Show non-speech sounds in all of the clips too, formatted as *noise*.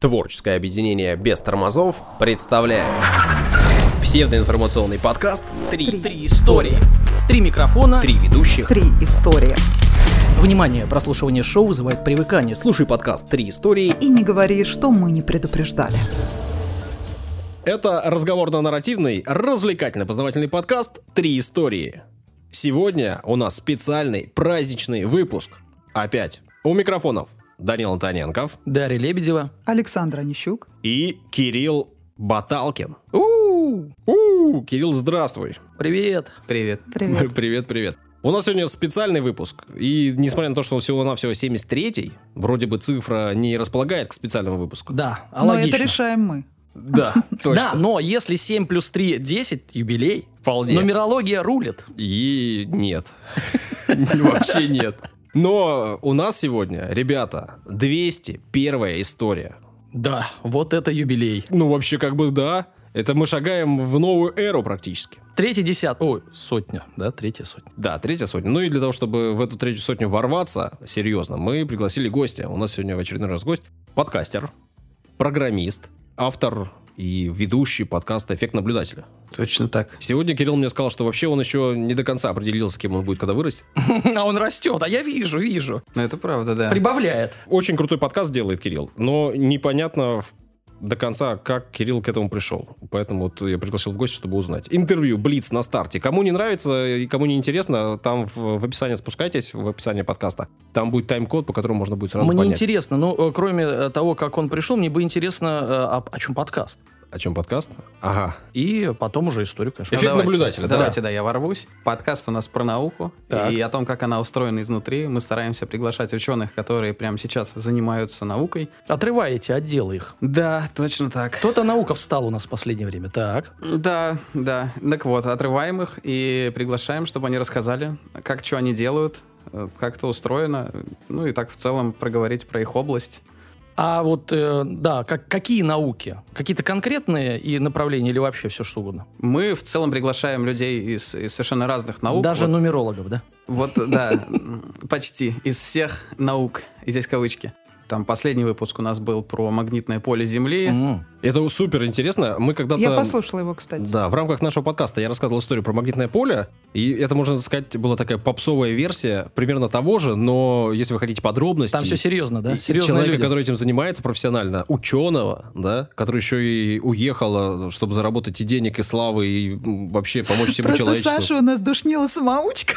Творческое объединение без тормозов представляет псевдоинформационный подкаст «Три, Три истории. Три микрофона. Три ведущих». Три истории. Внимание, прослушивание шоу вызывает привыкание. Слушай подкаст «Три истории». И не говори, что мы не предупреждали. Это разговорно-нарративный, развлекательно-познавательный подкаст «Три истории». Сегодня у нас специальный праздничный выпуск. Опять у микрофонов Данил Антоненков Дарья Лебедева. Александр Онищук. и Кирилл Баталкин. у У, Кирилл, здравствуй. Привет. Привет. Привет. *laughs* Привет, привет. У нас сегодня специальный выпуск. И несмотря на то, что он всего-навсего 73-й, вроде бы цифра не располагает к специальному выпуску. Да, а Но логично. это решаем мы. Да, *laughs* точно. Да, но если 7 плюс 3 10, юбилей, Вполне. нумерология рулит. И нет. *laughs* Вообще нет. Но у нас сегодня, ребята, 201 история. Да, вот это юбилей. Ну, вообще, как бы да. Это мы шагаем в новую эру практически. Третий десят, ой, сотня, да, третья сотня. Да, третья сотня. Ну и для того, чтобы в эту третью сотню ворваться, серьезно, мы пригласили гостя. У нас сегодня в очередной раз гость. Подкастер, программист, автор и ведущий подкаста «Эффект наблюдателя». Точно так. Сегодня Кирилл мне сказал, что вообще он еще не до конца определился, кем он будет, когда вырастет. *laughs* А он растет, а я вижу, вижу. Ну, это правда, да. Прибавляет. Очень крутой подкаст делает Кирилл, но непонятно в- до конца, как Кирилл к этому пришел. Поэтому вот я пригласил в гости, чтобы узнать. Интервью, Блиц на старте. Кому не нравится и кому не интересно, там в, в описании спускайтесь, в описание подкаста. Там будет тайм-код, по которому можно будет сразу Мне понять. интересно, ну, э, кроме э, того, как он пришел, мне бы интересно, э, о, о чем подкаст. О чем подкаст? Ага. И потом уже историю, конечно. Эффект давайте, наблюдателя, да. Давайте, да. я ворвусь. Подкаст у нас про науку Так. и о том, как она устроена изнутри. Мы стараемся приглашать ученых, которые прямо сейчас занимаются наукой. Отрываете отделы их. Да, точно так. Кто-то наука встал у нас в последнее время. Так. Да, да. Так вот, отрываем их и приглашаем, чтобы они рассказали, как что они делают, э, как это устроено. Ну и так в целом проговорить про их область. А вот, э, да, как, какие науки? Какие-то конкретные и направления или вообще все что угодно? Мы в целом приглашаем людей из, из совершенно разных наук. Даже Вот- нумерологов, да? Вот, да, почти. Из всех наук, и здесь кавычки. Там последний выпуск у нас был про магнитное поле Земли. М. Это супер интересно. Мы когда-то... Я послушала его, кстати. Да, в рамках нашего подкаста я рассказывал историю про магнитное поле, и это, можно сказать, была такая попсовая версия примерно того же, но если вы хотите подробностей... Там все серьезно, да? и Серьезные человека, люди. который этим занимается профессионально, ученого, да, который еще и уехал, чтобы заработать и денег, и славы, и вообще помочь всему Просто человечеству. Саша у нас душнила самоучка.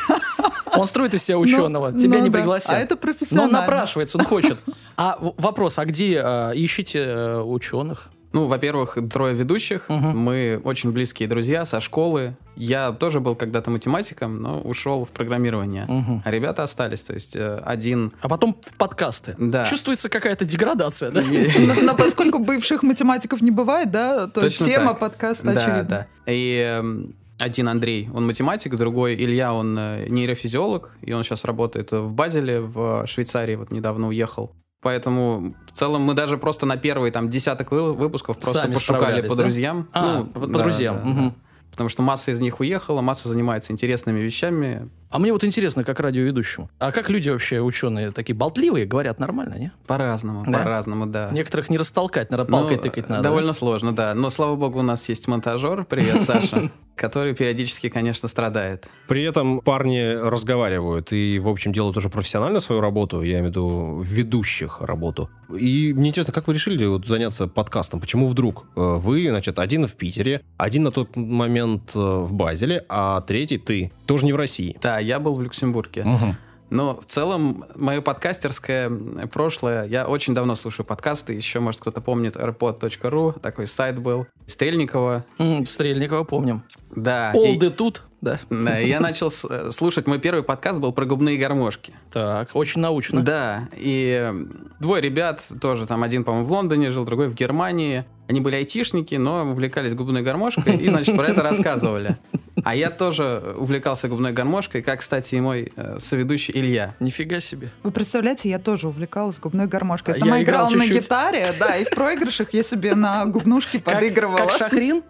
Он строит из себя ученого. Ну, Тебя ну не да. пригласят. А это Но он профессионально. напрашивается, он хочет. *laughs* А вопрос, а где э, ищете э, ученых? Ну, во-первых, трое ведущих. Мгм. Мы очень близкие друзья со школы. Я тоже был когда-то математиком, но ушел в программирование. Мгм. А ребята остались. То есть э, один... А потом в подкасты. Да. Чувствуется какая-то деградация, да? *laughs* Но, поскольку бывших математиков не бывает, да, то тема подкаста Да, очевидна. да. И эм, один Андрей, он математик, другой Илья, он э, нейрофизиолог, и он сейчас работает в Базеле, в Швейцарии, вот недавно уехал. Поэтому в целом мы даже просто на первый там десяток вы- выпусков просто Сами пошукали по да? друзьям. А, Ну, по, по да, друзьям. да, да. мгм. Потому что масса из них уехала, масса занимается интересными вещами. А мне вот интересно, как радиоведущему. А как люди вообще, ученые, такие болтливые, говорят нормально, не? По-разному, Да? по-разному, да. Некоторых не растолкать, наверное, палкой Ну, тыкать надо. Довольно сложно, да. Но, слава богу, у нас есть монтажер, привет, *laughs* Саша, который периодически, конечно, страдает. При этом парни разговаривают и, в общем, делают уже профессионально свою работу, я имею в виду ведущих работу. И мне интересно, как вы решили вот заняться подкастом? Почему вдруг э, вы, значит, один в Питере, один на тот момент э, в Базеле, а третий ты, тоже не в России? Да, я был в Люксембурге. Мгм. Но в целом, мое подкастерское прошлое, я очень давно слушаю подкасты, еще, может, кто-то помнит, airpod.ru, такой сайт был, Стрельникова, М, Стрельникова помним. да. и- Олды тут, да. и я начал э, слушать, мой первый подкаст был про губные гармошки. Так, очень научно. Да, и э, двое ребят, тоже там один, по-моему, в Лондоне жил, другой в Германии. Они были айтишники, но увлекались губной гармошкой и, значит, про это *laughs* рассказывали. А я тоже увлекался губной гармошкой, как, кстати, и мой э, соведущий Илья. Нифига себе. Вы представляете, я тоже увлекалась губной гармошкой. А Я сама я играл играла на чуть-чуть. гитаре, да, и в проигрышах я себе на губнушке Как, подыгрывала. как Шахрин?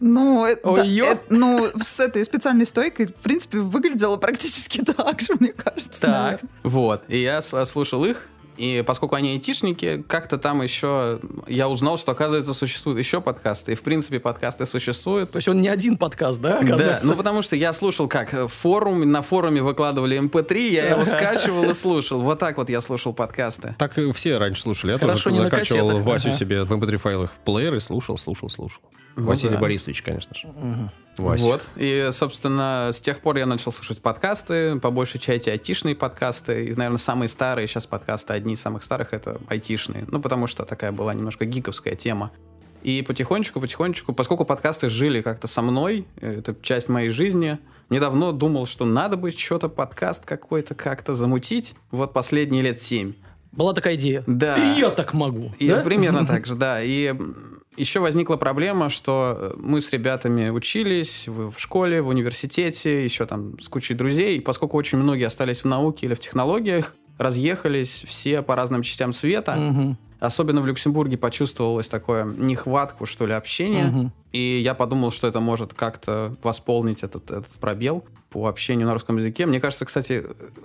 Ну, э, да, Ой-ё. э, ну, с этой специальной стойкой, в принципе, выглядело практически *laughs* так же, мне кажется. Так. наверное. Вот. И я слушал их, И поскольку они айтишники, как-то там еще я узнал, что, оказывается, существуют еще подкасты. И, в принципе, подкасты существуют. То есть он не один подкаст, да, Да, оказывается? ну потому что я слушал, как э, форум, на форуме выкладывали MP3, я его скачивал и слушал. Вот так вот я слушал подкасты. Так и все раньше слушали. Я Хорошо, тоже закачивал. Васю Ага. себе в mp3 файлах в плеер и слушал, слушал, слушал. Василий да. Борисович, конечно же. Вася. Вот. И, собственно, с тех пор я начал слушать подкасты, по большей части айтишные подкасты. И, наверное, самые старые сейчас подкасты, одни из самых старых, это айтишные. Ну, потому что такая была немножко гиковская тема. И потихонечку, потихонечку, поскольку подкасты жили как-то со мной, это часть моей жизни, недавно думал, что надо бы что-то, подкаст какой-то как-то замутить. Вот последние лет семь. Была такая идея. Да. И я так могу. И да? примерно так *laughs* же, да. И еще возникла проблема, что э, мы с ребятами учились в, школе, в университете, еще там с кучей друзей. И поскольку очень многие остались в науке или в технологиях, разъехались все по разным частям света. Мгм. Особенно в Люксембурге почувствовалось такое нехватку, что ли, общения. Мгм. И я подумал, что это может как-то восполнить этот, этот пробел по общению на русском языке. Мне кажется, кстати,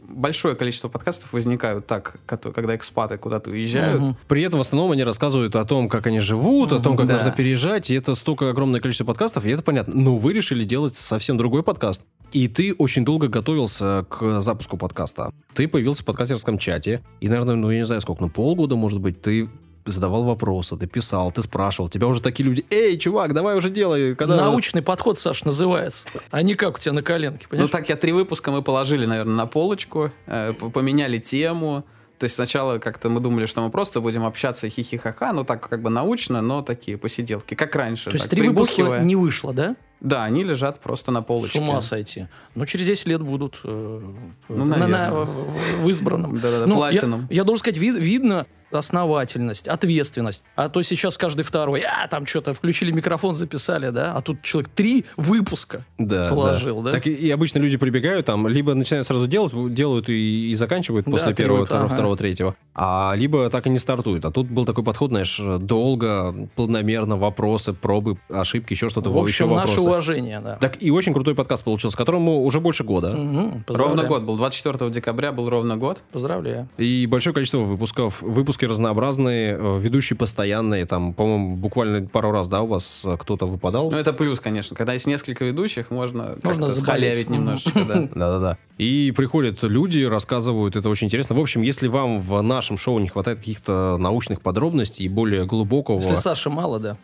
большое количество подкастов возникают так, когда экспаты куда-то уезжают. Мгм. При этом в основном они рассказывают о том, как они живут, о том, как Да. нужно переезжать, и это столько огромное количество подкастов, и это понятно. Но вы решили делать совсем другой подкаст. И ты очень долго готовился к запуску подкаста. Ты появился в подкастерском чате, и, наверное, ну, я не знаю сколько, ну, полгода, может быть, ты задавал вопросы, ты писал, ты спрашивал. Тебя уже такие люди, эй, чувак, давай уже делай. Когда... Научный подход, Саш, называется. А не как у тебя на коленке, Ну понимаешь? так я три выпуска мы положили, наверное, на полочку, э, поменяли тему. То есть сначала как-то мы думали, что мы просто будем общаться хихи-ха-ха, ну так как бы научно, но такие посиделки, как раньше. То есть так, три выпуска не вышло, да? Да, они лежат просто на полочке. С ума сойти. Ну, через 10 лет будут э, Ну, на- на- наверное. в, в- в избранном. Да-да-да, Ну, платином. Я, я должен сказать, ви- видно основательность, ответственность. А то сейчас каждый второй, а, там что-то включили микрофон, записали, да? А тут человек три выпуска Да, положил, да? Так и, и обычно люди прибегают, там, либо начинают сразу делать, делают и, и заканчивают Да, после три первого, выпуска, второго, ага. второго, третьего. А либо так и не стартуют. А тут был такой подход, знаешь, долго, планомерно, вопросы, пробы, ошибки, еще что-то. в общем, еще вопросы. Уважение, да. Так и очень крутой подкаст получился, которому уже больше года. Мгм, Ровно год был, 24 декабря был ровно год. Поздравляю. И большое количество выпусков. Выпуски разнообразные, э, ведущие постоянные. Там, по-моему, буквально пару раз, да, у вас э, кто-то выпадал? Ну это плюс, конечно. Когда есть несколько ведущих, можно, Можно схалявить немножечко, да. *laughs* Да-да-да. И приходят люди, рассказывают, это очень интересно. В общем, если вам в нашем шоу не хватает каких-то научных подробностей и более глубокого, Если Саши мало, да.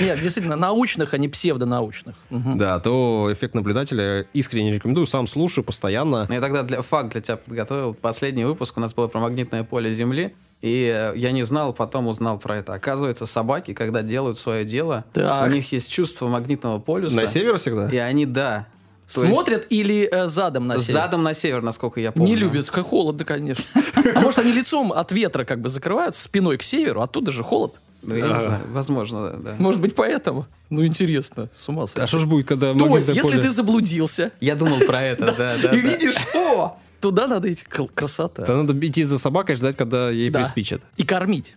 Нет, действительно, научных, а не псевдонаучных. Да, то эффект наблюдателя искренне рекомендую. Сам слушаю постоянно. Ну, Я тогда для, факт для тебя подготовил. Последний выпуск у нас был про магнитное поле Земли. И э, я не знал, потом узнал про это. Оказывается, собаки, когда делают свое дело, Так. у них есть чувство магнитного полюса. На север всегда? И они, да. То есть Смотрят или э, задом на север? задом на север, насколько я помню. Не любят, как холодно, конечно. А может, они лицом от ветра как бы закрываются, спиной к северу, оттуда же холод. Ну, я не знаю. Возможно, да, да. Может быть, поэтому? Ну, интересно, с ума сойти. А что ж будет, когда То есть, если ты заблудился Я думал про это, да, да. и да. видишь, о, туда надо идти, красота. То надо идти за собакой, ждать, когда ей Да. приспичат. И кормить.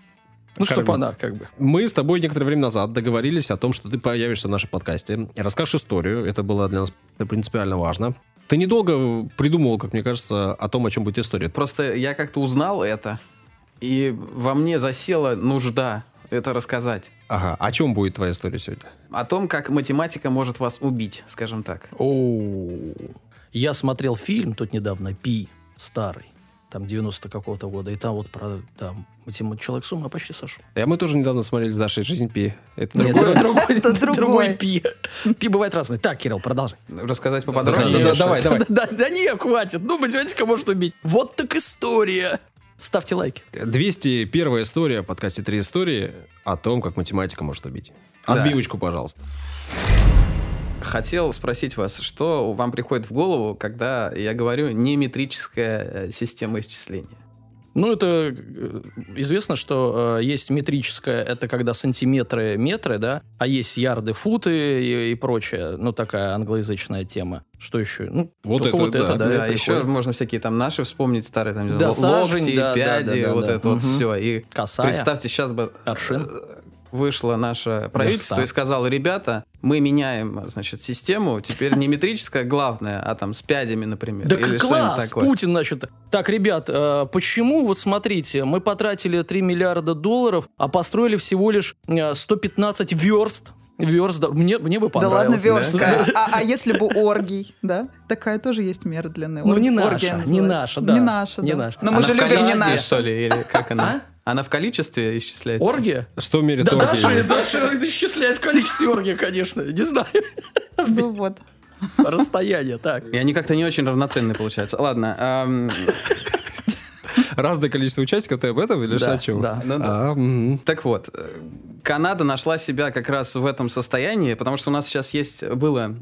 Ну, чтобы Кормить. она как бы... Мы с тобой некоторое время назад договорились о том, что ты появишься в нашем подкасте расскажешь историю. Это было для нас принципиально важно. Ты недолго придумывал, как мне кажется, о том, о чем будет история. Просто я как-то узнал это, и во мне засела нужда это рассказать. Ага, о чем будет твоя история сегодня? О том, как математика может вас убить, скажем так. О, я смотрел фильм тут недавно, «Пи», старый, там 90 какого-то года, и там вот про, да, человек с ума почти сошел. А мы тоже недавно смотрели с Дашей «Жизнь Пи». Это Нет, другое? другой, Это другой. *laughs* другой пи. Пи бывает разный. Так, Кирилл, продолжай. Рассказать поподробнее? да, давай, давай. *laughs* Да, не, хватит. Ну, математика может убить. Вот так история. Ставьте лайки. 201 история в подкасте «Три истории» о том, как математика может убить. Отбивочку, пожалуйста. Хотел спросить вас, что вам приходит в голову, когда я говорю неметрическая э, система исчисления? Ну, это э, известно, что э, есть метрическое, это когда сантиметры, метры, да, а есть ярды, футы и, и прочее. Ну, такая англоязычная тема. Что еще? Ну, Вот только это, вот это, да. да. Да, и еще можно всякие там наши вспомнить, старые там, Да, сажень, локти, да, да, пяди, да, да, вот да. это вот Мгм. все. И Косая. представьте, сейчас бы Аршин. Э, вышло наше правительство Верста. и сказало, ребята, мы меняем, значит, систему, теперь не метрическая главная, а там с пядями, например. Да или что-нибудь класс! такое. Путин, значит. Так, ребят, э, почему, вот смотрите, мы потратили 3 миллиарда долларов, а построили всего лишь э, 115 верст? Верст, да, мне, мне бы Да ладно, понравилось. верстка. А, а если бы оргий, да? Такая тоже есть мера длины. Ну, не Оргия наша, не наша, да. Не наша, Не да. наша. Но мы же любим не наша. что ли, или как она? Она в количестве исчисляется? Оргия? Что мерит Да, оргии? Даша, Даша исчисляет в количестве оргия, конечно. Не знаю. Ну вот. Расстояние, так. И они как-то не очень равноценные получаются. Ладно. Разное количество участников, ты об этом или Да, о чем? да. Ну да. А, мгм. Так вот, э, Канада нашла себя как раз в этом состоянии, потому что у нас сейчас есть было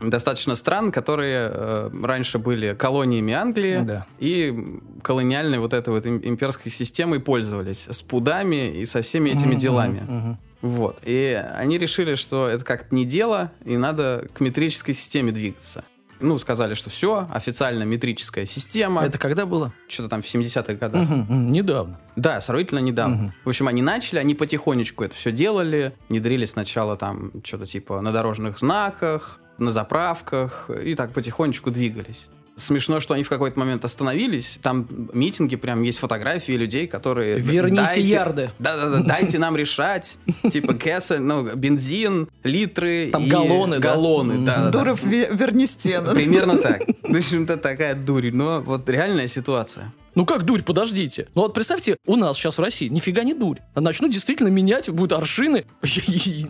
достаточно стран, которые э, раньше были колониями Англии Да. и колониальной вот этой вот им- имперской системой пользовались с пудами и со всеми этими Мгм, делами. мгм. Вот. И они решили, что это как-то не дело, и надо к метрической системе двигаться. Ну, сказали, что все, официально метрическая система. Это когда было? Что-то там в 70-х годах. Мгм, Недавно. Да, сравнительно недавно. Мгм. В общем, они начали, они потихонечку это все делали, внедрили сначала там что-то типа на дорожных знаках, на заправках, и так потихонечку двигались. Смешно, что они в какой-то момент остановились. Там митинги, прям есть фотографии людей, которые... Верните «Дайте- ярды». Да-да-да, дайте нам решать. *laughs* Типа кэсель, ну, бензин, литры Там и галлоны, да? Галлоны, Мгм. да. Дуров, ве- верни стену. Примерно так. *laughs* В общем-то, такая дурь. Но вот реальная ситуация. Ну как дурь, подождите. Ну вот представьте, у нас сейчас в России нифига не дурь. А Начнут действительно менять, будут аршины. *laughs*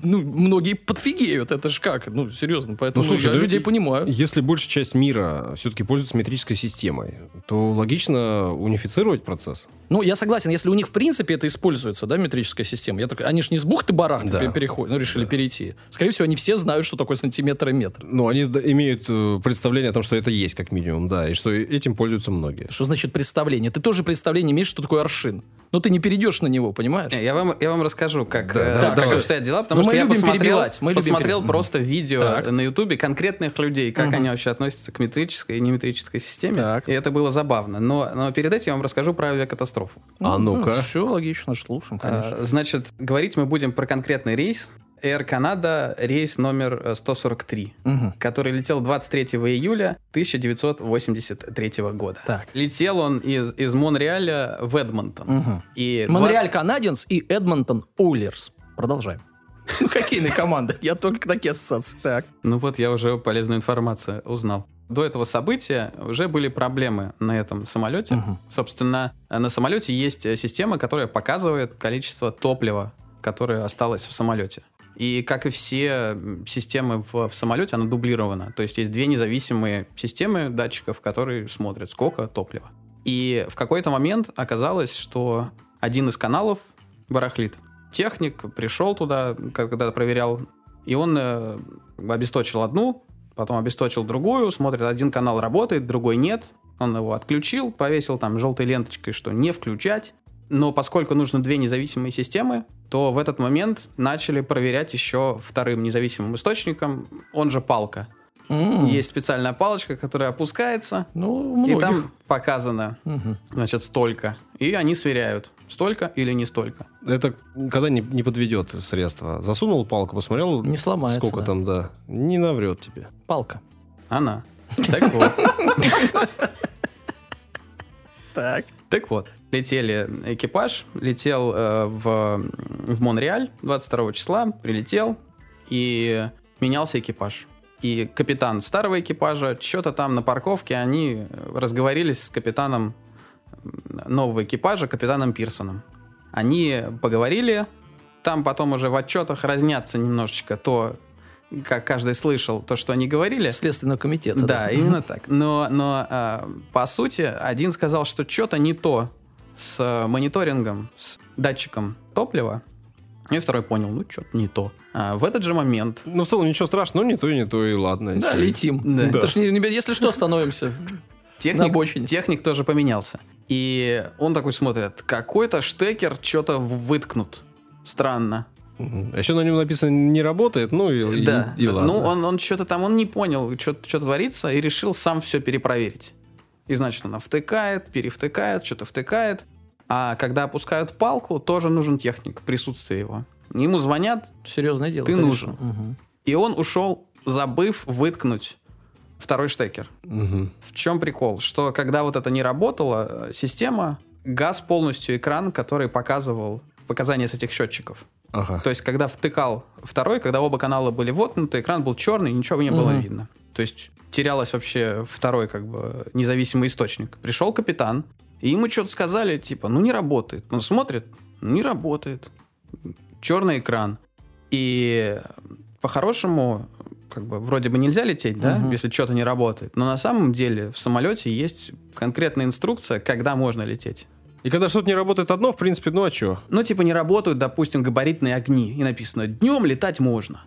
Ну, многие подфигеют. Это ж как? Ну, серьезно. Поэтому Ну, слушай, я да людей понимаю. Если большая часть мира все-таки пользуется метрической системой, то логично унифицировать процесс. Ну, я согласен, если у них в принципе это используется, да, метрическая система. Я так, они же не с бухты-барахты Да. пе- переходят, ну, решили перейти. Скорее всего, они все знают, что такое сантиметр и метр. Ну, они имеют э, представление о том, что это есть как минимум, да, и что этим пользуются многие. Что значит представление? Ты тоже представление имеешь, что такое аршин. Но ты не перейдешь на него, понимаешь? Я вам, я вам расскажу, как, Да, э, да, как обстоят дела, потому Ну, что мы я любим посмотрел, перебивать, мы любим посмотрел перебивать. просто видео Так. на Ютубе конкретных людей, как Мгм. они вообще относятся к метрической и неметрической системе. Так. И это было забавно. Но, но перед этим я вам расскажу про авиакатастрофу. А ну-ка. Все логично, слушаем, конечно. А, Значит, говорить мы будем про конкретный рейс. Air Canada, рейс номер э, 143, Мгм. который летел 23 июля 1983 года. Так. Летел он из, из Монреаля в Эдмонтон. Мгм. И Монреаль 20 Канаденс и Эдмонтон Оулерс. Продолжаем. *laughs* Ну, хоккейные команды. Я только такие ассоциации. Так. Ну вот я уже полезную информацию узнал. До этого события уже были проблемы на этом самолете. Мгм. Собственно, на самолете есть э, система, которая показывает количество топлива, которое осталось в самолете. И как и все системы в, в самолете, она дублирована. То есть есть две независимые системы датчиков, которые смотрят, сколько топлива. И в какой-то момент оказалось, что один из каналов барахлит. Техник пришел туда, когда проверял, и он э, обесточил одну, потом обесточил другую, смотрит, один канал работает, другой нет. Он его отключил, повесил там желтой ленточкой, что не включать. Но поскольку нужно две независимые системы, то в этот момент начали проверять еще вторым независимым источником, он же палка. М. Есть специальная палочка, которая опускается, Ну, и там показано, Мгм. значит, столько. И они сверяют, столько или не столько. Это когда не, не подведет средства. Засунул палку, посмотрел, Не сломается, сколько да. там, да. Не наврет тебе. Палка. Она. Так вот. *laughs* Так. Так вот, летели экипаж, летел э, в, в Монреаль 22 числа, прилетел, и менялся экипаж. И капитан старого экипажа, что-то там на парковке, они разговорились с капитаном нового экипажа, капитаном Пирсоном. Они поговорили, там потом уже в отчетах разнятся немножечко то, как каждый слышал, то, что они говорили. Следственного комитета. Да, именно *laughs* так. Но, но а, по сути, один сказал, что что-то не то с а, мониторингом, с датчиком топлива, и второй понял, ну, что-то не то. А, в этот же момент Ну, в целом, ничего страшного, ну, не то и не то, и ладно. Да, Чё. летим. Да. Это ж не- не- если что, остановимся. *laughs* На техник, обочине. техник тоже поменялся. И он такой смотрит, какой-то штекер что-то выткнут. Странно. А еще на нем написано «не работает», ну и, и- да, и да. ладно. ну он, он что-то там, он не понял, что творится, и решил сам все перепроверить. И значит, он втыкает, перевтыкает, что-то втыкает. А когда опускают палку, тоже нужен техник, присутствие его. Ему звонят, Серьезное дело. Ты конечно. нужен. Мгм. И он ушел, забыв выткнуть второй штекер. Мгм. В чем прикол? Что когда вот это не работала э, система, газ полностью экран, который показывал показания с этих счетчиков. Ага. То есть, когда втыкал второй, когда оба канала были воткнуты, экран был черный, ничего не было видно. То есть, терялось вообще второй, как бы, независимый источник. Пришел капитан, и ему что-то сказали, типа, ну не работает. Он смотрит, не работает. Черный экран. И по-хорошему, как бы, вроде бы нельзя лететь, да, Мгм. если что-то не работает. Но на самом деле в самолете есть конкретная инструкция, когда можно лететь. И когда что-то не работает одно, в принципе, ну а что? Ну, типа, не работают, допустим, габаритные огни. И написано, днем летать можно.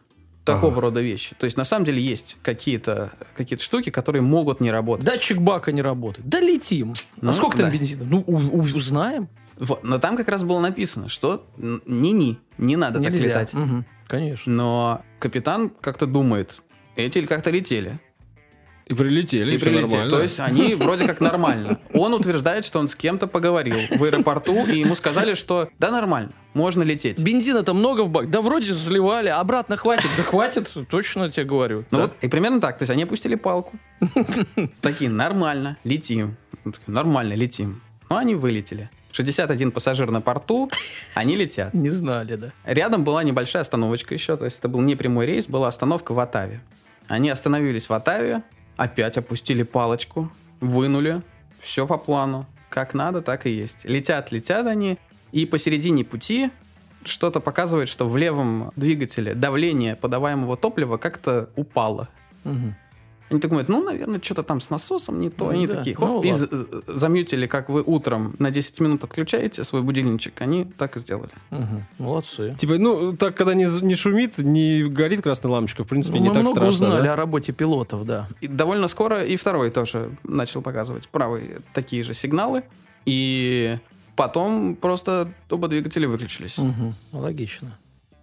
Такого Ага. рода вещи. То есть, на самом деле, есть какие-то какие штуки, которые могут не работать. Датчик бака не работает. Да летим. Ну, а сколько там да. бензина? Ну, узнаем. Вот. Но там как раз было написано, что н- не-не, не надо так Нельзя. летать. Мгм. Конечно. Но капитан как-то думает, эти как-то летели. И прилетели, И прилетели. нормально. То есть они вроде как нормально. Он утверждает, что он с кем-то поговорил в аэропорту, и ему сказали, что да, нормально, можно лететь. Бензина-то много в бак. Да вроде заливали, обратно хватит. Да хватит, точно тебе говорю. Ну Да. вот, и примерно так. То есть они опустили палку. Такие, нормально, летим. Нормально, летим. Ну, они вылетели. 61 пассажир на порту, они летят. Не знали, да. Рядом была небольшая остановочка еще, то есть это был не прямой рейс, была остановка в Атаве. Они остановились в Атаве, опять опустили палочку, вынули, все по плану. Как надо, так и есть. Летят, летят они, и посередине пути что-то показывает, что в левом двигателе давление подаваемого топлива как-то упало. Мгм. Они так думают, ну, наверное, что-то там с насосом не то. Ну они да, такие, ну хоп, и ладно. з- замьютили, как вы утром на 10 минут отключаете свой будильничек. Они так и сделали. Мгм. Молодцы. Типа, ну, так, когда не, не шумит, не горит красная лампочка, в принципе, Ну, не мы так много страшно. узнали да? о работе пилотов, да. И довольно скоро и второй тоже начал показывать правый такие же сигналы. И потом просто оба двигателя выключились. Мгм. Логично.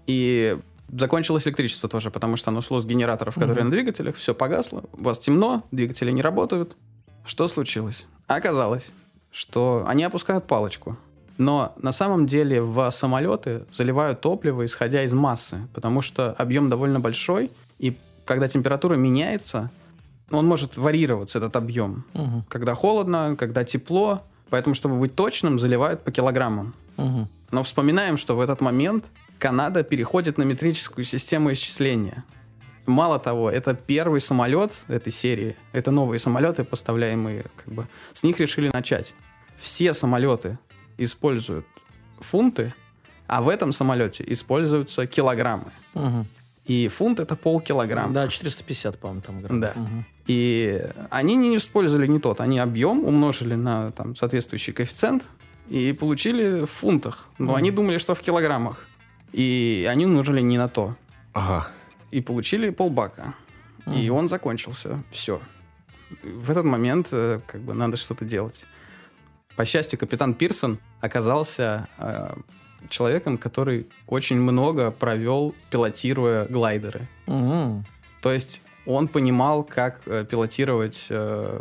И закончилось электричество тоже, потому что оно шло с генераторов, которые Мгм. на двигателях. Все погасло, у вас темно, двигатели не работают. Что случилось? Оказалось, что они опускают палочку. Но на самом деле в самолеты заливают топливо, исходя из массы, потому что объем довольно большой, и когда температура меняется, он может варьироваться, этот объем. Мгм. Когда холодно, когда тепло. Поэтому, чтобы быть точным, заливают по килограммам. Мгм. Но вспоминаем, что в этот момент Канада переходит на метрическую систему исчисления. Мало того, это первый самолет этой серии. Это новые самолеты, поставляемые, как бы, с них решили начать. Все самолеты используют фунты, а в этом самолете используются килограммы. Мгм. И фунт это полкилограмма. Да, 450, по-моему, там грамм. Да. Мгм. И они не использовали не тот. Они объем умножили на там, соответствующий коэффициент и получили в фунтах. Но Мгм. они думали, что в килограммах. И они умножили не на то. Ага. И получили полбака. И он закончился. Все. В этот момент э, как бы надо что-то делать. По счастью, капитан Пирсон оказался э, человеком, который очень много провел, пилотируя глайдеры. Мгм. То есть он понимал, как э, пилотировать э,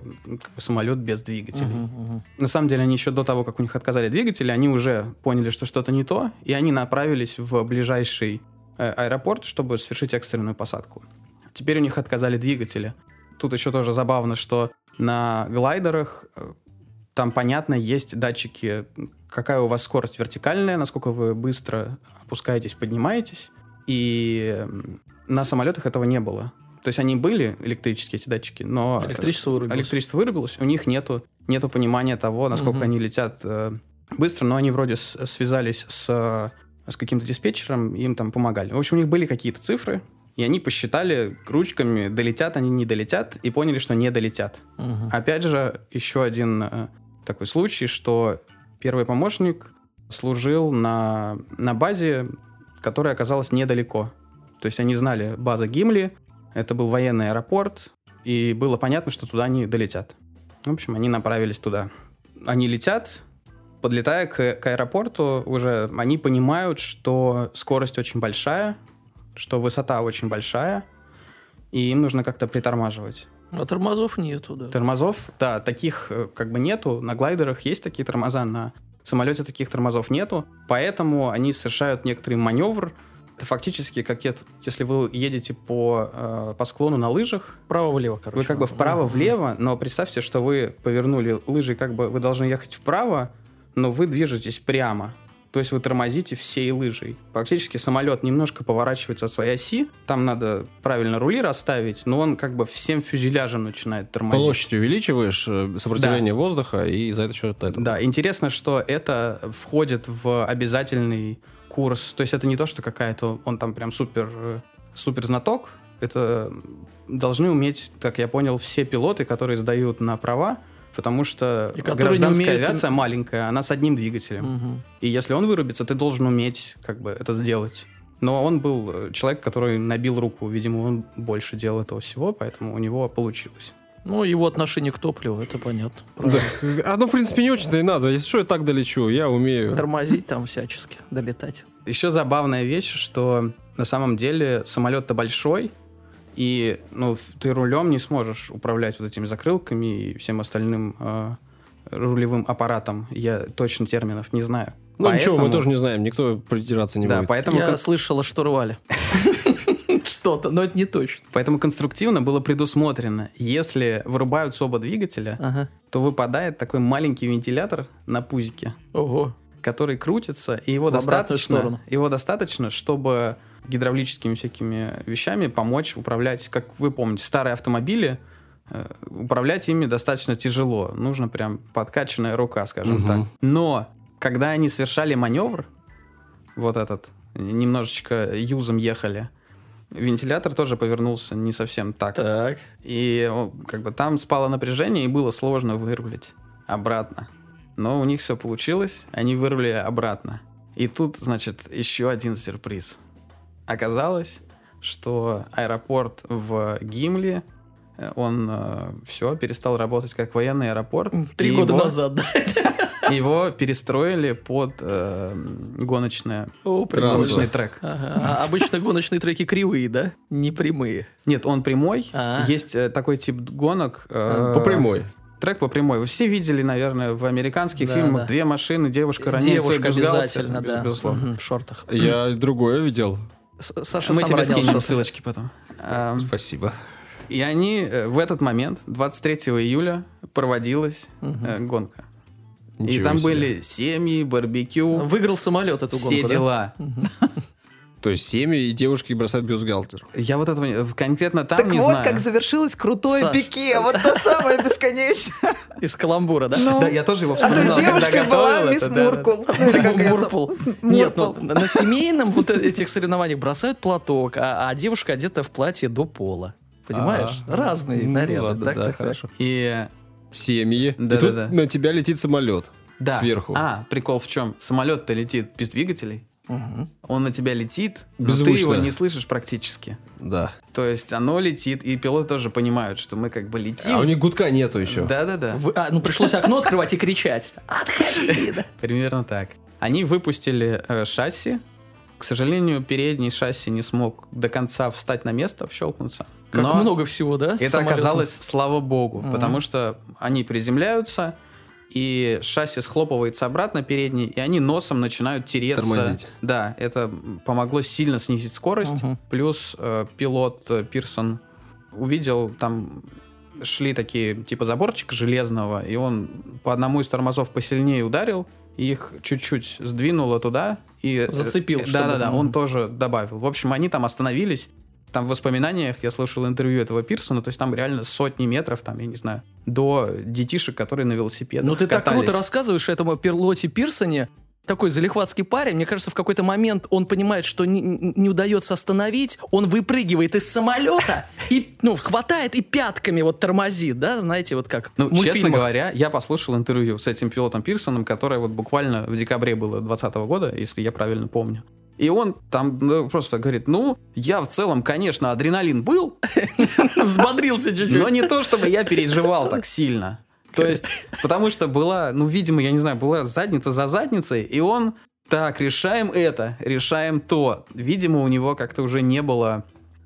самолет без двигателей. Мгм. Мгм. На самом деле, они еще до того, как у них отказали двигатели, они уже поняли, что что-то не то, и они направились в ближайший э, аэропорт, чтобы совершить экстренную посадку. Теперь у них отказали двигатели. Тут еще тоже забавно, что на глайдерах э, там, понятно, есть датчики, какая у вас скорость вертикальная, насколько вы быстро опускаетесь, поднимаетесь. И на самолетах этого не было. То есть они были электрические, эти датчики, но... Электричество вырубилось. Электричество вырубилось, у них нету, нету понимания того, насколько Мгм. они летят э, быстро, но они вроде с- связались с, э, с каким-то диспетчером, им там помогали. В общем, у них были какие-то цифры, и они посчитали ручками, долетят они, не долетят, и поняли, что не долетят. Мгм. Опять же, еще один э, такой случай, что первый помощник служил на, на базе, которая оказалась недалеко. То есть они знали база Гимли, это был военный аэропорт, и было понятно, что туда они долетят. В общем, они направились туда. Они летят, подлетая к, к аэропорту, уже они понимают, что скорость очень большая, что высота очень большая, и им нужно как-то притормаживать. А тормозов нету, да. Тормозов, да, таких э, как бы нету. На глайдерах есть такие тормоза, на самолете таких тормозов нету. Поэтому они совершают некоторый маневр, фактически, как я, если вы едете по, э, по склону на лыжах, Вправо-влево, короче. вы как бы вправо-влево, но представьте, что вы повернули лыжи, как бы вы должны ехать вправо, но вы движетесь прямо. То есть вы тормозите всей лыжей. Фактически самолет немножко поворачивается от своей оси. Там надо правильно рули расставить, но он как бы всем фюзеляжем начинает тормозить. Площадь увеличиваешь, э, сопротивление воздуха, и за это счет это. Да, интересно, что это входит в обязательный курс. То есть это не то, что какая-то он там прям супер, супер знаток. Это должны уметь, как я понял, все пилоты, которые сдают на права, потому что И гражданская умеют- авиация маленькая, она с одним двигателем. Мгм. И если он вырубится, ты должен уметь как бы это сделать. Но он был э, человек, который набил руку. Видимо, он больше делал этого всего, поэтому у него получилось. Ну, его отношение к топливу, это понятно. Да. Оно, в принципе, не очень-то и надо. Если что, я так долечу, я умею. Тормозить там всячески, долетать. Еще забавная вещь, что на самом деле самолет-то большой, и ну, ты рулем не сможешь управлять вот этими закрылками и всем остальным э, рулевым аппаратом. Я точно терминов не знаю. Ну ничего, мы Поэтому- тоже не знаем, никто притираться не Да, будет. поэтому, Я слышала, что рвали. *laughs* Что-то, но это не точно. поэтому конструктивно было предусмотрено, если вырубаются оба двигателя, Ага. то выпадает такой маленький вентилятор на пузике, Ого. который крутится, и его В достаточно, его достаточно, чтобы гидравлическими всякими вещами помочь управлять, как вы помните, старые автомобили, э, управлять ими достаточно тяжело. Нужно прям подкачанная рука, скажем Мгм. так. Но когда они совершали маневр, вот этот, немножечко юзом ехали, вентилятор тоже повернулся не совсем так. Так. И как бы там спало напряжение, и было сложно вырулить обратно. Но у них все получилось, они вырулили обратно. И тут, значит, еще один сюрприз. Оказалось, что аэропорт в Гимле, э, он все перестал работать как военный аэропорт. Три года его- назад, да? Его перестроили под э, гоночное, О, гоночный трек. Ага. А обычно гоночные треки кривые, да? Не прямые. Нет, он прямой. А. Есть э, такой тип гонок. э, По прямой. Трек по прямой. Вы все видели, наверное, в американских Да, фильмах да. две машины, девушка свой Девушка обязательно, Без- да. Безусловно. В шортах. Я другое видел. С- Саша Мы сам тебе скинем ссылочки потом. Ам, Спасибо. И они э, в этот момент, 23 июля, проводилась э, гонка. И Ничего там себе. были семьи, барбекю, Выиграл самолет эту все гонку, да? дела. То есть семьи и девушки бросают бюстгальтер. Я вот этого не- конкретно там так не вот, знаю. как завершилось крутое Саш. пике. Вот то самое бесконечное. Из каламбура, да? Ну, Да, я тоже его А то вспоминал, девушкой была мисс это, да, да, да. Муркул. Мурпл. Нет, ну, на семейном вот этих соревнованиях бросают платок, а, а девушка одета в платье до пола. Понимаешь? А, Разные ну наряды. ладно, так, да, так, так. хорошо. И Семьи. Да, и тут да, да. на тебя летит самолет. да. Сверху. А, прикол в чем? Самолет-то летит без двигателей. Мгм. Он на тебя летит, но ты Беззвучно. его не слышишь практически. Да. То есть оно летит, и пилоты тоже понимают, что мы как бы летим. А у них гудка нету еще. Да-да-да. Вы- а, ну, пришлось окно открывать и кричать. *laughs* Отходи! да. Примерно так. Они выпустили э, шасси. К сожалению, передний шасси не смог до конца встать на место, щелкнуться. Как Но много всего, да? это самолетом? оказалось, слава богу, Мгм. потому что они приземляются, и шасси схлопывается обратно передний, и они носом начинают тереться. Тормозить. Да, это помогло сильно снизить скорость. Мгм. Плюс э, пилот э, Пирсон увидел там шли такие типа заборчика железного, и он по одному из тормозов посильнее ударил, их чуть-чуть сдвинуло туда и Зацепил, Да, чтобы- да, да. Он тоже добавил. В общем, они там остановились. Там в воспоминаниях я слышал интервью этого Пирсона, то есть там реально сотни метров, там, я не знаю, до детишек, которые на велосипедах Ну, ты так катались. круто рассказываешь этому пилоте Пирсоне. Такой залихватский парень, мне кажется, в какой-то момент он понимает, что не, не удается остановить, он выпрыгивает из самолета и, ну, хватает и пятками вот тормозит, да, знаете, вот как Ну, честно говоря, я послушал интервью с этим пилотом Пирсоном, которое вот буквально в декабре было 2020 года, если я правильно помню. И он там ну, просто говорит, ну, я в целом, конечно, адреналин был, *laughs* взбодрился чуть-чуть. но не то, чтобы я переживал так сильно. То есть, потому что была, ну, видимо, я не знаю, была задница за задницей, и он, так, решаем это, решаем то. Видимо, у него как-то уже не было...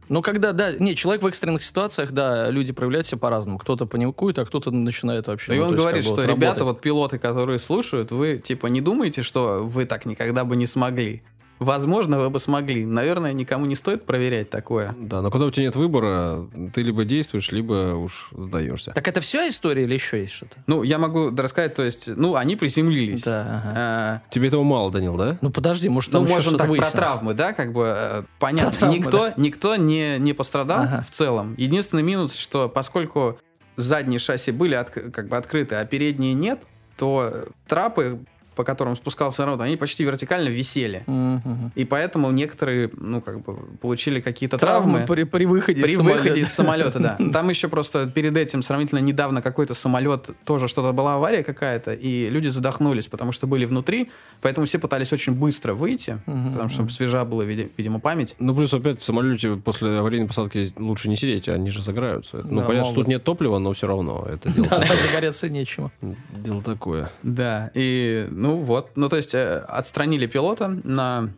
Ну, когда, да, не, человек в экстренных ситуациях, да, люди проявляют себя по-разному. Кто-то паникует, а кто-то начинает вообще... и ну, он есть, говорит, как бы, что вот ребята, работать. вот пилоты, которые слушают, вы, типа, не думаете, что вы так никогда бы не смогли? Возможно, вы бы смогли. Наверное, никому не стоит проверять такое. Да, но когда у тебя нет выбора, ты либо действуешь, либо уж сдаешься. Так это вся история или еще есть что-то? Ну, я могу рассказать, то есть, ну, они приземлились. Да, ага. А, Тебе этого мало, Данил, да? Ну подожди, может Ну, там еще можем что-то так про выяснилось. травмы, да, как бы э, понятно. Про травмы, никто никто не, не пострадал Ага. в целом. Единственный минус, что поскольку задние шасси были отк- как бы открыты, а передние нет, то трапы, по которым спускался народ, они почти вертикально висели. Мгм. И поэтому некоторые, ну, как бы, получили какие-то Травмы травмы. при, при выходе При из самолета. выходе из самолета, да. *laughs* Там еще просто перед этим сравнительно недавно какой-то самолет, тоже что-то была авария какая-то, и люди задохнулись, потому что были внутри, поэтому все пытались очень быстро выйти, Мгм, потому что свежа была, види- видимо, память. Ну, плюс опять в самолете после аварийной посадки лучше не сидеть, они же загораются. Ну, Да, понятно, что могут. тут нет топлива, но все равно это *laughs* дело, Да, загореться нечему. дело такое. Да, и ну вот, ну то есть э, отстранили пилота на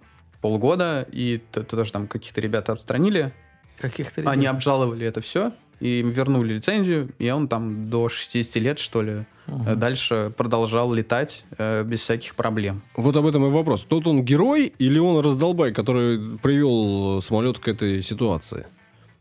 полгода, и тоже там каких-то ребята отстранили, Каких-то они ребят. обжаловали это все, и им вернули лицензию, и он там до 60 лет, что ли, Мгм. дальше продолжал летать э, без всяких проблем. Вот об этом и вопрос. Тот он герой или он раздолбай, который привел самолет к этой ситуации?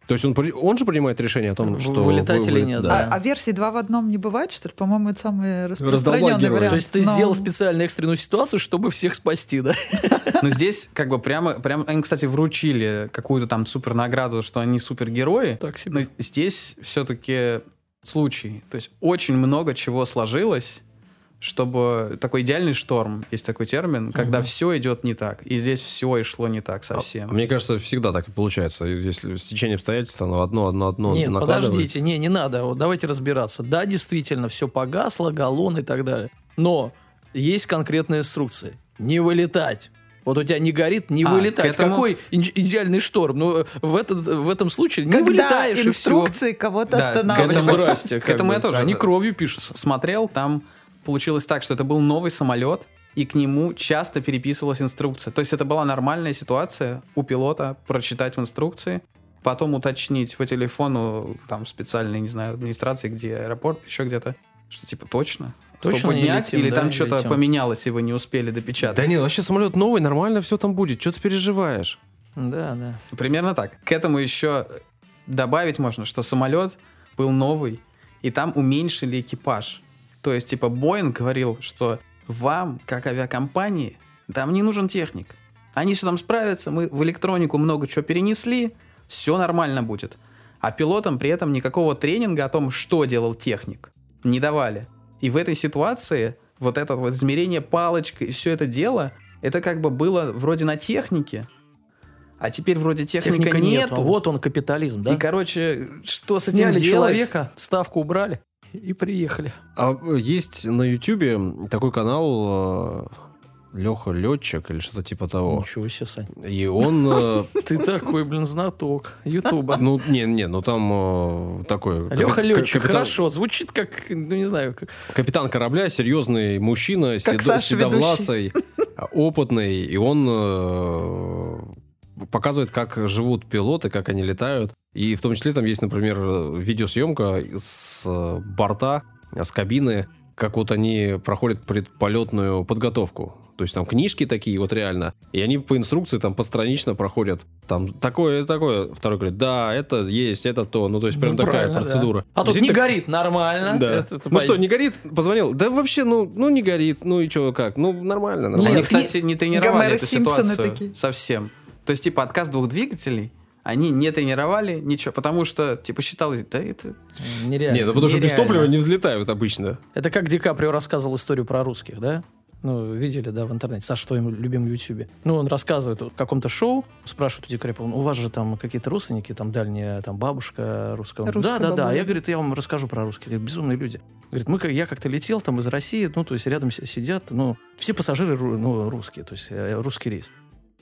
То есть он, он же принимает решение о том, что... вылетать вы- или вы- нет, да. А, а версии два в одном не бывает, что ли? По-моему, это самый распространенный вариант. То есть ты Но- сделал специально экстренную ситуацию, чтобы всех спасти, да? *laughs* Но здесь как бы прямо, прямо им, кстати, вручили какую-то там супер награду, что они супергерои. Так Но себе. здесь все-таки случай. То есть очень много чего сложилось, чтобы такой идеальный шторм, есть такой термин, когда Мгм. все идет не так. И здесь все и шло не так А совсем. Мне кажется, всегда так и получается. Если стечение обстоятельств, оно одно, одно, одно Нет, накладывается. подождите, не, не надо. Вот давайте разбираться. Да, действительно, все погасло, галлон и так далее. Но есть конкретные инструкции. Не вылетать. Вот у тебя не горит, не А, вылетать. к этому- Какой идеальный шторм? Ну, в, этот, в этом случае не Когда вылетаешь и все. инструкции кого-то Да, к останавливают. этому- Здрасте. *laughs* к этому бы. я тоже- Они кровью пишутся. С- Смотрел, там получилось так, что это был новый самолет, и к нему часто переписывалась инструкция. То есть это была нормальная ситуация у пилота прочитать в инструкции, потом уточнить по телефону, там, специальной, не знаю, администрации, где аэропорт, еще где-то, что типа точно? Точно летим, Или да, там что-то поменялось, и вы не успели допечатать? Да нет, вообще самолет новый, нормально все там будет. Что ты переживаешь? Да, да. Примерно так. К этому еще добавить можно, что самолет был новый, и там уменьшили экипаж. То есть, типа, Боинг говорил, что вам, как авиакомпании, там не нужен техник. Они все там справятся, мы в электронику много чего перенесли, все нормально будет. А пилотам при этом никакого тренинга о том, что делал техник, не давали. И в этой ситуации вот это вот измерение палочкой и все это дело, это как бы было вроде на технике, а теперь вроде техника, Техника нету. нету. Вот он капитализм, да? И, короче, что с Сняли этим делать? человека, ставку убрали и приехали. А э, есть на Ютубе такой канал Леха Летчик или что-то типа того. Ничего себе, Сань. И он... э, *laughs* Ты такой, блин, знаток Ютуба. Ну, не, не, ну там э, такой... Леха Летчик, хорошо, звучит как, ну не знаю, как... Капитан корабля, серьезный мужчина, седовласый, опытный, и он э, показывает, как живут пилоты, как они летают. И в том числе там есть, например, видеосъемка с борта, с кабины, как вот они проходят предполетную подготовку. То есть там книжки такие, вот реально. И они по инструкции там постранично проходят. Там такое, такое. Второй говорит, да, это есть, это то. Ну, то есть прям Ну, такая правильно, да. процедура. А тут не Действительно, горит, нормально. да. Это- это ну что, понятно. не горит? Позвонил. Да вообще, ну, ну не горит. Ну и что, как? Ну нормально, нормально. Они, кстати, не тренировали эту Симпсоны ситуацию такие. совсем. То есть, типа, отказ двух двигателей они не тренировали ничего, потому что, типа, считалось, да это... Нереально. Нет, ну потому что без топлива не взлетают обычно. Это как Ди Каприо рассказывал историю про русских, да? Ну, видели, да, в интернете. Саша, в твоем любимом ютубе. Ну, он рассказывает в каком-то шоу, спрашивают у Ди Каприо, у вас же там какие-то родственники, там дальняя там бабушка русская. Он, да, да, да. бабуля. Я, говорит, я вам расскажу про русских. Говорит, безумные люди. Говорит, мы, как- я как-то летел там из России, ну, то есть рядом си- сидят, ну, все пассажиры ну, русские, то есть э, русский рейс.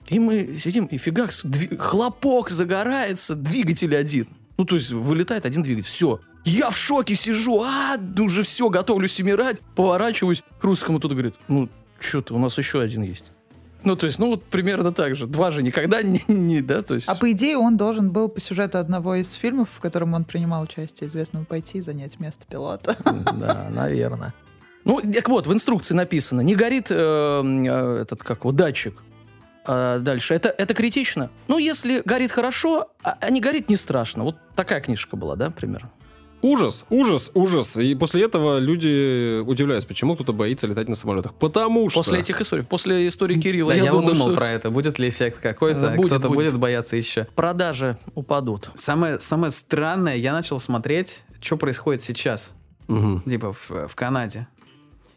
И мы сидим, и фигакс, дви- хлопок загорается, двигатель один. Ну, то есть вылетает один двигатель. Все. Я в шоке сижу, а, уже все, готовлюсь умирать. Поворачиваюсь к русскому, тут говорит, ну, что-то у нас еще один есть. Ну, то есть, ну, вот примерно так же. Два же никогда не, не да, то есть... А по идее он должен был по сюжету одного из фильмов, в котором он принимал участие, известного пойти и занять место пилота. *laughs* Да, наверное. Ну, так вот, в инструкции написано, не горит э, э, этот, как его, датчик. А, дальше. Это, это критично. Ну, если горит хорошо, а, а не горит не страшно. Вот такая книжка была, да, примерно? Ужас, ужас, ужас. И после этого люди удивляются, почему кто-то боится летать на самолетах. Потому что... После этих историй, после истории Кирилла, Да, я, я вот думаю, думал что про это. Будет ли эффект какой-то, Будет, кто-то будет. будет бояться еще. продажи упадут. Самое, самое странное, я начал смотреть, что происходит сейчас, Мгм. типа в, в Канаде.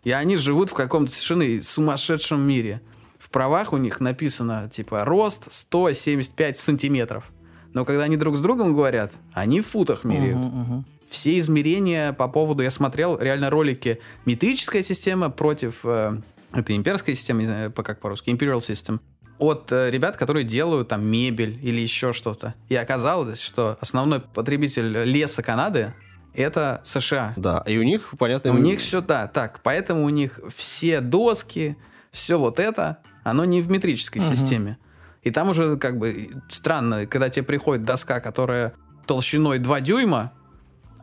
И они живут в каком-то совершенно сумасшедшем мире. В правах у них написано, типа, рост 175 сантиметров. Но когда они друг с другом говорят, они в футах меряют. Мгм, мгм. Все измерения по поводу... Я смотрел реально ролики метрическая система против... э, это имперская система, не знаю, по- как по-русски, Imperial System. От э, ребят, которые делают там мебель или еще что-то. И оказалось, что основной потребитель леса Канады это США. Да, и у них, понятно... У них все, да, так. Поэтому у них все доски, все вот это, оно не в метрической Мгм. системе. И там уже как бы странно, когда тебе приходит доска, которая толщиной 2 дюйма,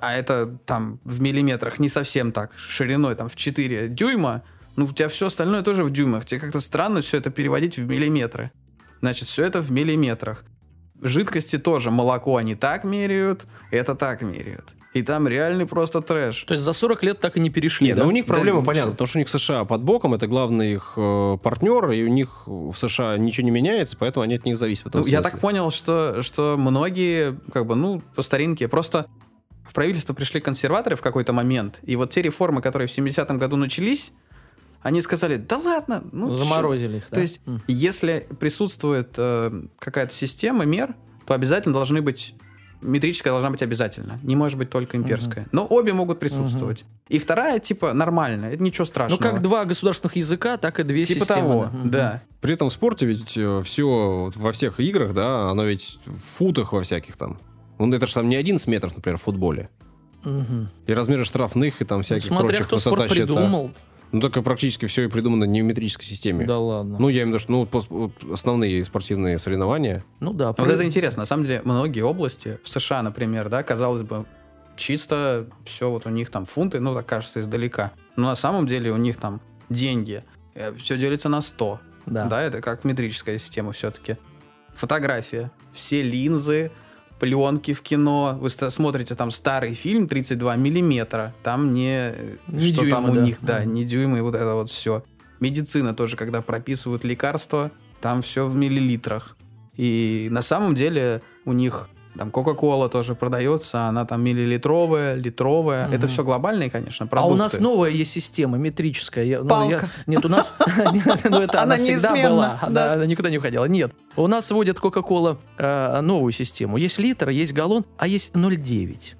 а это там в миллиметрах не совсем так, шириной там в 4 дюйма, ну у тебя все остальное тоже в дюймах. Тебе как-то странно все это переводить в миллиметры. Значит, все это в миллиметрах. Жидкости тоже, молоко они так меряют, это так меряют. И там реальный просто трэш. То есть за 40 лет так и не перешли, Нет, да? ну у них Да, проблема ну, понятна, потому что у них США под боком, это главный их э, партнер, и у них в США ничего не меняется, поэтому они от них зависят Ну, я так понял, что, что многие, как бы, ну, по старинке, просто в правительство пришли консерваторы в какой-то момент, и вот те реформы, которые в 70-м году начались, они сказали, да ладно, ну, чё». Заморозили их, да? То есть, М. если присутствует э, какая-то система мер, то обязательно должны быть метрическая должна быть обязательно. Не может быть только имперская. Но обе могут присутствовать. И вторая, типа, нормальная. Это ничего Ну, страшного. как два государственных языка, так и две Типа системы. того, Мгм. да. При этом в спорте ведь все во всех играх, да, оно ведь в футах во всяких там. Ну, это же там не 11 метров, например, в футболе. Мгм. И размеры штрафных, и там Ну, всяких Смотря прочих кто спорт высота щита. придумал. Ну, только практически все и придумано не в метрической системе. Да ладно. Ну, я имею в виду, что ну, основные спортивные соревнования. Ну да. Вот про- это интересно. На самом деле, многие области, в США, например, да, казалось бы, чисто все вот у них там фунты, ну, так кажется издалека. Но на самом деле у них там деньги. Все делится на 100. Да. Да, это как метрическая система все-таки. Фотография. Все линзы, пленки в кино. Вы смотрите там старый фильм 32 миллиметра. Там не, Не что там дюйма, у да. них, да, Мгм. не дюймы, и вот это вот все. Медицина тоже, когда прописывают лекарства, там все в миллилитрах. И на самом деле у них там Кока-Кола тоже продается, она там миллилитровая, литровая. Это Мгм. все глобальные, конечно, А продукты. у нас новая есть система метрическая. Я- ну, Палка. я- Нет, у нас... *laughs* Ну, это Она всегда была. Она да. она никуда не уходила. Нет. У нас вводят Кока-Кола э, новую систему. Есть литр, есть галлон, а есть 0,9.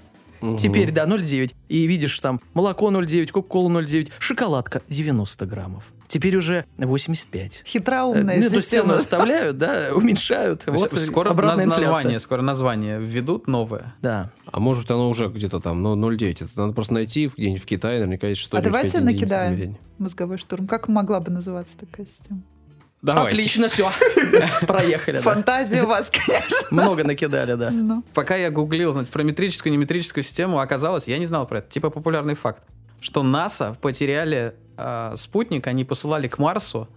Теперь, да, 0,9. И видишь там молоко 0,9, Кока-Кола 0,9, шоколадка 90 граммов. Теперь уже 85. Хитроумная то есть цену система. оставляют, да, *laughs* уменьшают. То Вот скоро обратная наз- инфляция. название, скоро название введут новое. Да. А может, оно уже где-то там, ну, 0,9. Это надо просто найти где-нибудь в Китае, наверняка есть что-нибудь. А давайте накидаем. Мозговой штурм. Как могла бы называться такая система? Давайте. Отлично, все. *laughs* Проехали. да. Фантазия у вас, конечно. Много накидали, да. Ну. Пока я гуглил, значит, про метрическую и неметрическую систему, оказалось, я не знал про это, типа популярный факт, что НАСА потеряли э, спутник, они посылали к Марсу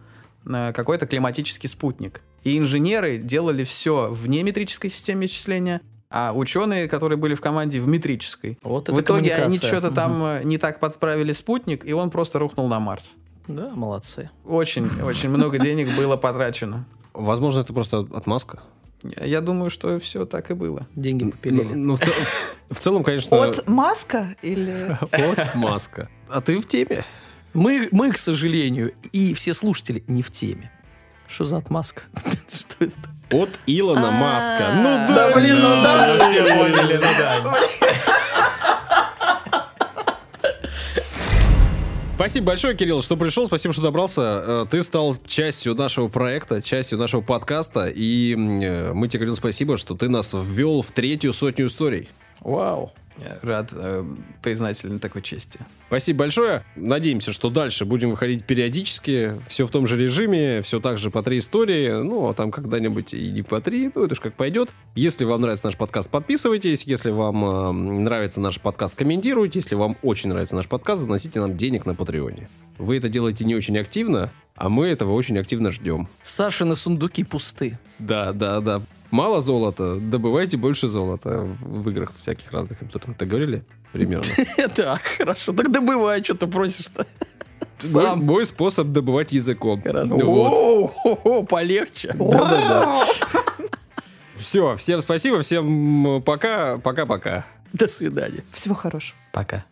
э, какой-то климатический спутник. И инженеры делали все в неметрической системе исчисления, а ученые, которые были в команде, в метрической. Вот в итоге они что-то Мгм. там э, не так подправили спутник, и он просто рухнул на Марс. Да, молодцы. Очень, очень много денег было потрачено. Возможно, это просто отмазка. Я- думаю, что все так и было. Деньги Ну, попилили. ну, в, цел- в целом, конечно... От Маска или... От маска. А ты в теме? Мы, мы, к сожалению, и все слушатели не в теме. Что за отмазка? *laughs* Что это? От Илона А, Маска. Ну да. Да, блин, ну да. Все поняли, ну да. Спасибо большое, Кирилл, что пришел. Спасибо, что добрался. Э, Ты стал частью нашего проекта, частью нашего подкаста. И э, мы тебе говорим спасибо, что ты нас ввел в третью сотню историй. Вау. Я рад, э, признателен такой чести. Спасибо большое. Надеемся, что дальше будем выходить периодически, все в том же режиме, все так же по три истории, ну, а там когда-нибудь и не по три, ну, это ж как пойдет. Если вам нравится наш подкаст, подписывайтесь. Если вам э, нравится наш подкаст, комментируйте. Если вам очень нравится наш подкаст, заносите нам денег на Патреоне. Вы это делаете не очень активно, А мы этого очень активно ждем. Сашины сундуки пусты. Да, да, да. Мало золота, добывайте больше золота в в играх всяких разных. Тут так говорили примерно. *laughs* Так, хорошо. Так добывай, что ты просишь-то. Сам. мой способ добывать языком. О, полегче. Да-да-да. Все, всем спасибо, всем пока, пока-пока. До свидания. Всего хорошего. Пока.